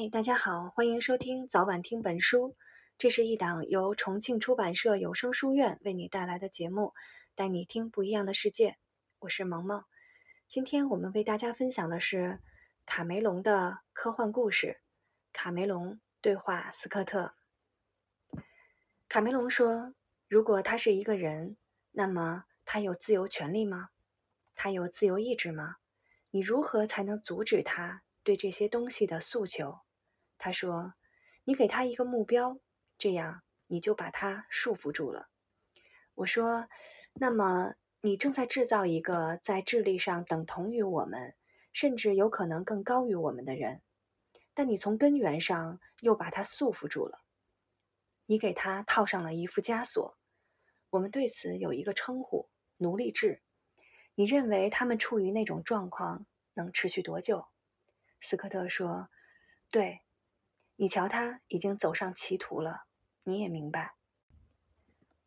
嗨，大家好，欢迎收听早晚听本书。这是一档由重庆出版社有声书院为你带来的节目，带你听不一样的世界。我是萌萌。今天我们为大家分享的是卡梅隆的科幻故事《卡梅隆对话斯科特》。卡梅隆说：“如果他是一个人，那么他有自由权利吗？他有自由意志吗？你如何才能阻止他？”对这些东西的诉求，他说：“你给他一个目标，这样你就把他束缚住了。”我说：“那么你正在制造一个在智力上等同于我们，甚至有可能更高于我们的人，但你从根源上又把他束缚住了。你给他套上了一副枷锁。我们对此有一个称呼——奴隶制。你认为他们处于那种状况能持续多久？”斯科特说：“对，你瞧，他已经走上歧途了。你也明白。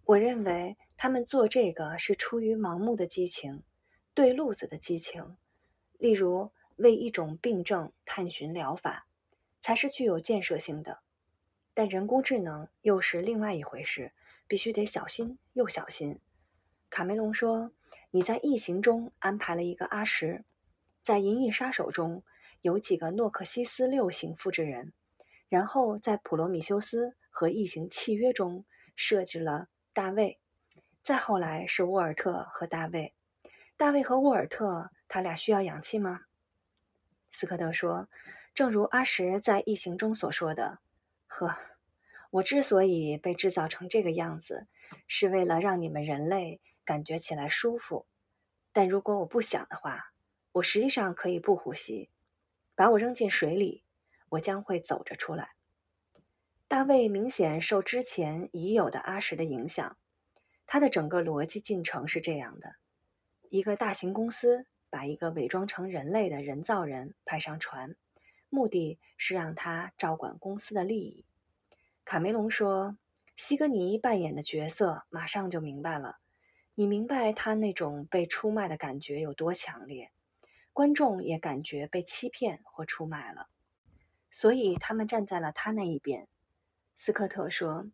我认为他们做这个是出于盲目的激情，对路子的激情。例如，为一种病症探寻疗法，才是具有建设性的。但人工智能又是另外一回事，必须得小心又小心。”卡梅隆说：“你在异形中安排了一个阿什，在银翼杀手中。”有几个诺克西斯六型复制人，然后在普罗米修斯和异形契约中设置了大卫，再后来是沃尔特和大卫。大卫和沃尔特，他俩需要氧气吗？斯科特说：“正如阿什在异形中所说的，呵，我之所以被制造成这个样子，是为了让你们人类感觉起来舒服。但如果我不想的话，我实际上可以不呼吸。”把我扔进水里，我将会走着出来。大卫明显受之前已有的阿什的影响，他的整个逻辑进程是这样的：一个大型公司把一个伪装成人类的人造人派上船，目的是让他照管公司的利益。卡梅隆说：“西格尼扮演的角色马上就明白了，你明白他那种被出卖的感觉有多强烈。”观众也感觉被欺骗或出卖了，所以他们站在了他那一边。斯科特说：“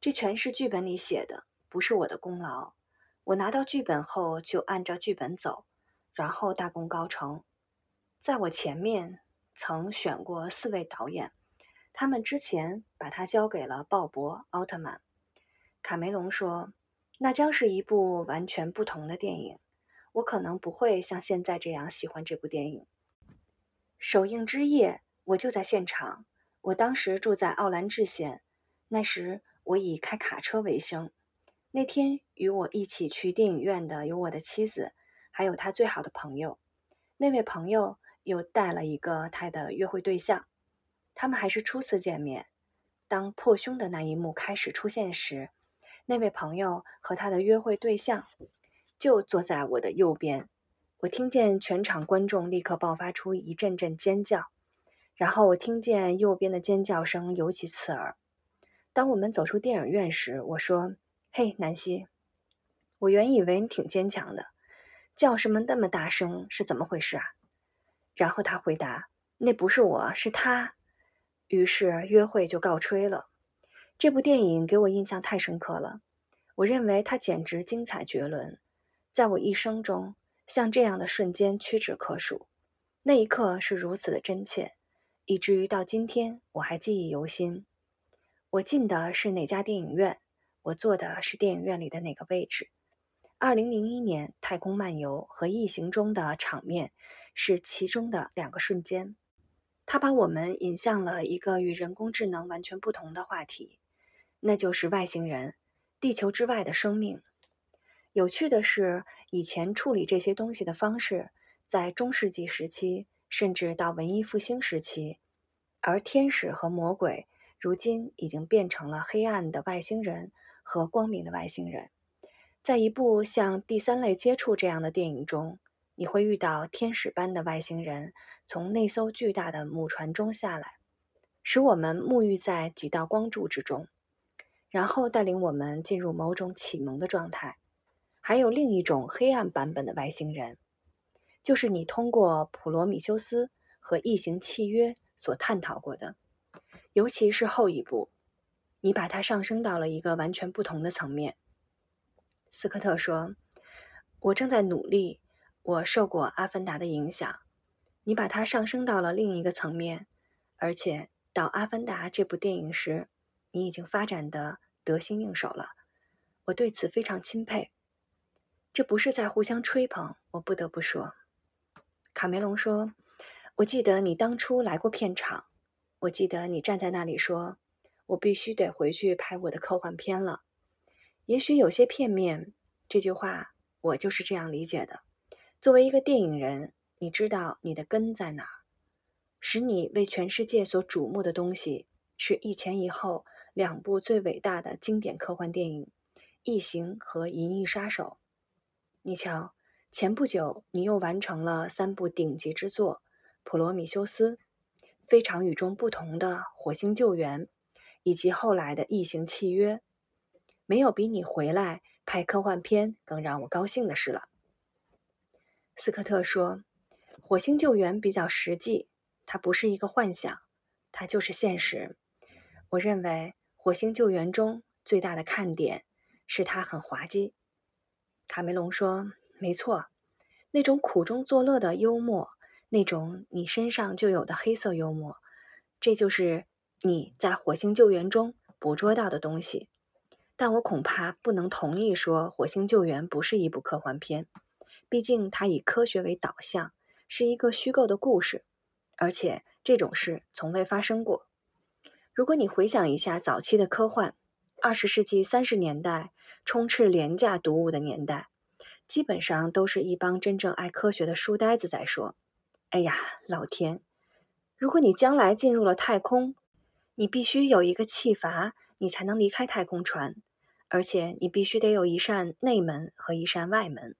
这全是剧本里写的，不是我的功劳。我拿到剧本后就按照剧本走，然后大功告成。在我前面曾选过四位导演，他们之前把它交给了鲍勃·奥特曼。”卡梅隆说：“那将是一部完全不同的电影。”我可能不会像现在这样喜欢这部电影。首映之夜，我就在现场。我当时住在奥兰治县，那时我以开卡车为生。那天与我一起去电影院的有我的妻子，还有他最好的朋友。那位朋友又带了一个他的约会对象，他们还是初次见面。当破胸的那一幕开始出现时，那位朋友和他的约会对象。就坐在我的右边，我听见全场观众立刻爆发出一阵阵尖叫，然后我听见右边的尖叫声尤其刺耳。当我们走出电影院时，我说：“嘿，南希，我原以为你挺坚强的，叫什么那么大声？是怎么回事啊？”然后他回答：“那不是我，是他。”于是约会就告吹了。这部电影给我印象太深刻了，我认为它简直精彩绝伦。在我一生中，像这样的瞬间屈指可数。那一刻是如此的真切，以至于到今天我还记忆犹新。我进的是哪家电影院？我坐的是电影院里的哪个位置？二零零一年《太空漫游》和《异形》中的场面是其中的两个瞬间。它把我们引向了一个与人工智能完全不同的话题，那就是外星人、地球之外的生命。有趣的是，以前处理这些东西的方式，在中世纪时期，甚至到文艺复兴时期，而天使和魔鬼如今已经变成了黑暗的外星人和光明的外星人。在一部像《第三类接触》这样的电影中，你会遇到天使般的外星人从那艘巨大的母船中下来，使我们沐浴在几道光柱之中，然后带领我们进入某种启蒙的状态。还有另一种黑暗版本的外星人，就是你通过普罗米修斯和异形契约所探讨过的，尤其是后一部，你把它上升到了一个完全不同的层面。斯科特说：“我正在努力，我受过《阿凡达》的影响。你把它上升到了另一个层面，而且到《阿凡达》这部电影时，你已经发展的得心应手了。我对此非常钦佩。这不是在互相吹捧，我不得不说。”卡梅隆说：“我记得你当初来过片场，我记得你站在那里说，我必须得回去拍我的科幻片了。也许有些片面，这句话我就是这样理解的。作为一个电影人，你知道你的根在哪儿，使你为全世界所瞩目的东西是一前一后两部最伟大的经典科幻电影《异形》和《银翼杀手》。你瞧。”前不久，你又完成了三部顶级之作《普罗米修斯》《非常与众不同的火星救援》，以及后来的《异形契约》。没有比你回来拍科幻片更让我高兴的事了。斯科特说：“火星救援比较实际，它不是一个幻想，它就是现实。我认为火星救援中最大的看点是它很滑稽。”卡梅隆说。没错，那种苦中作乐的幽默，那种你身上就有的黑色幽默，这就是你在《火星救援》中捕捉到的东西。但我恐怕不能同意说《火星救援》不是一部科幻片，毕竟它以科学为导向，是一个虚构的故事，而且这种事从未发生过。如果你回想一下早期的科幻，二十世纪三十年代充斥廉价读物的年代。基本上都是一帮真正爱科学的书呆子在说：“哎呀，老天！如果你将来进入了太空，你必须有一个气阀，你才能离开太空船，而且你必须得有一扇内门和一扇外门。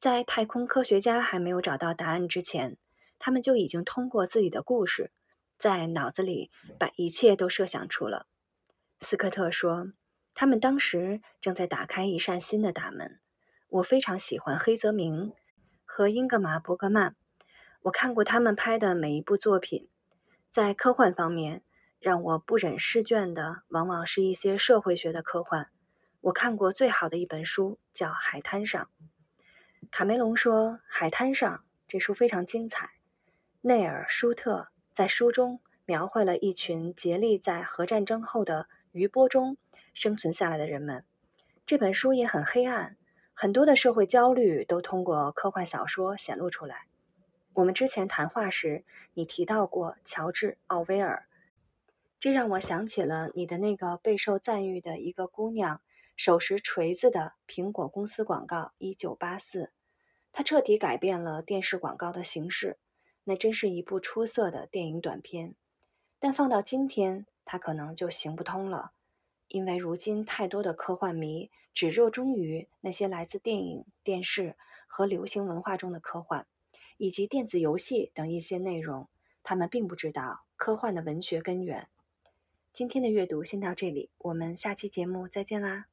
在太空科学家还没有找到答案之前，他们就已经通过自己的故事，在脑子里把一切都设想出了。”斯科特说：“他们当时正在打开一扇新的大门。”我非常喜欢黑泽明和英格玛·伯格曼，我看过他们拍的每一部作品。在科幻方面，让我不忍释卷的往往是一些社会学的科幻。我看过最好的一本书叫《海滩上》。卡梅隆说，《海滩上》这书非常精彩。内尔·舒特在书中描绘了一群竭力在核战争后的余波中生存下来的人们。这本书也很黑暗。很多的社会焦虑都通过科幻小说显露出来。我们之前谈话时，你提到过乔治·奥威尔，这让我想起了你的那个备受赞誉的一个姑娘手持锤子的苹果公司广告《一九八四》，它彻底改变了电视广告的形式。那真是一部出色的电影短片，但放到今天，它可能就行不通了。因为如今太多的科幻迷只热衷于那些来自电影、电视和流行文化中的科幻，以及电子游戏等一些内容，他们并不知道科幻的文学根源。今天的阅读先到这里，我们下期节目再见啦！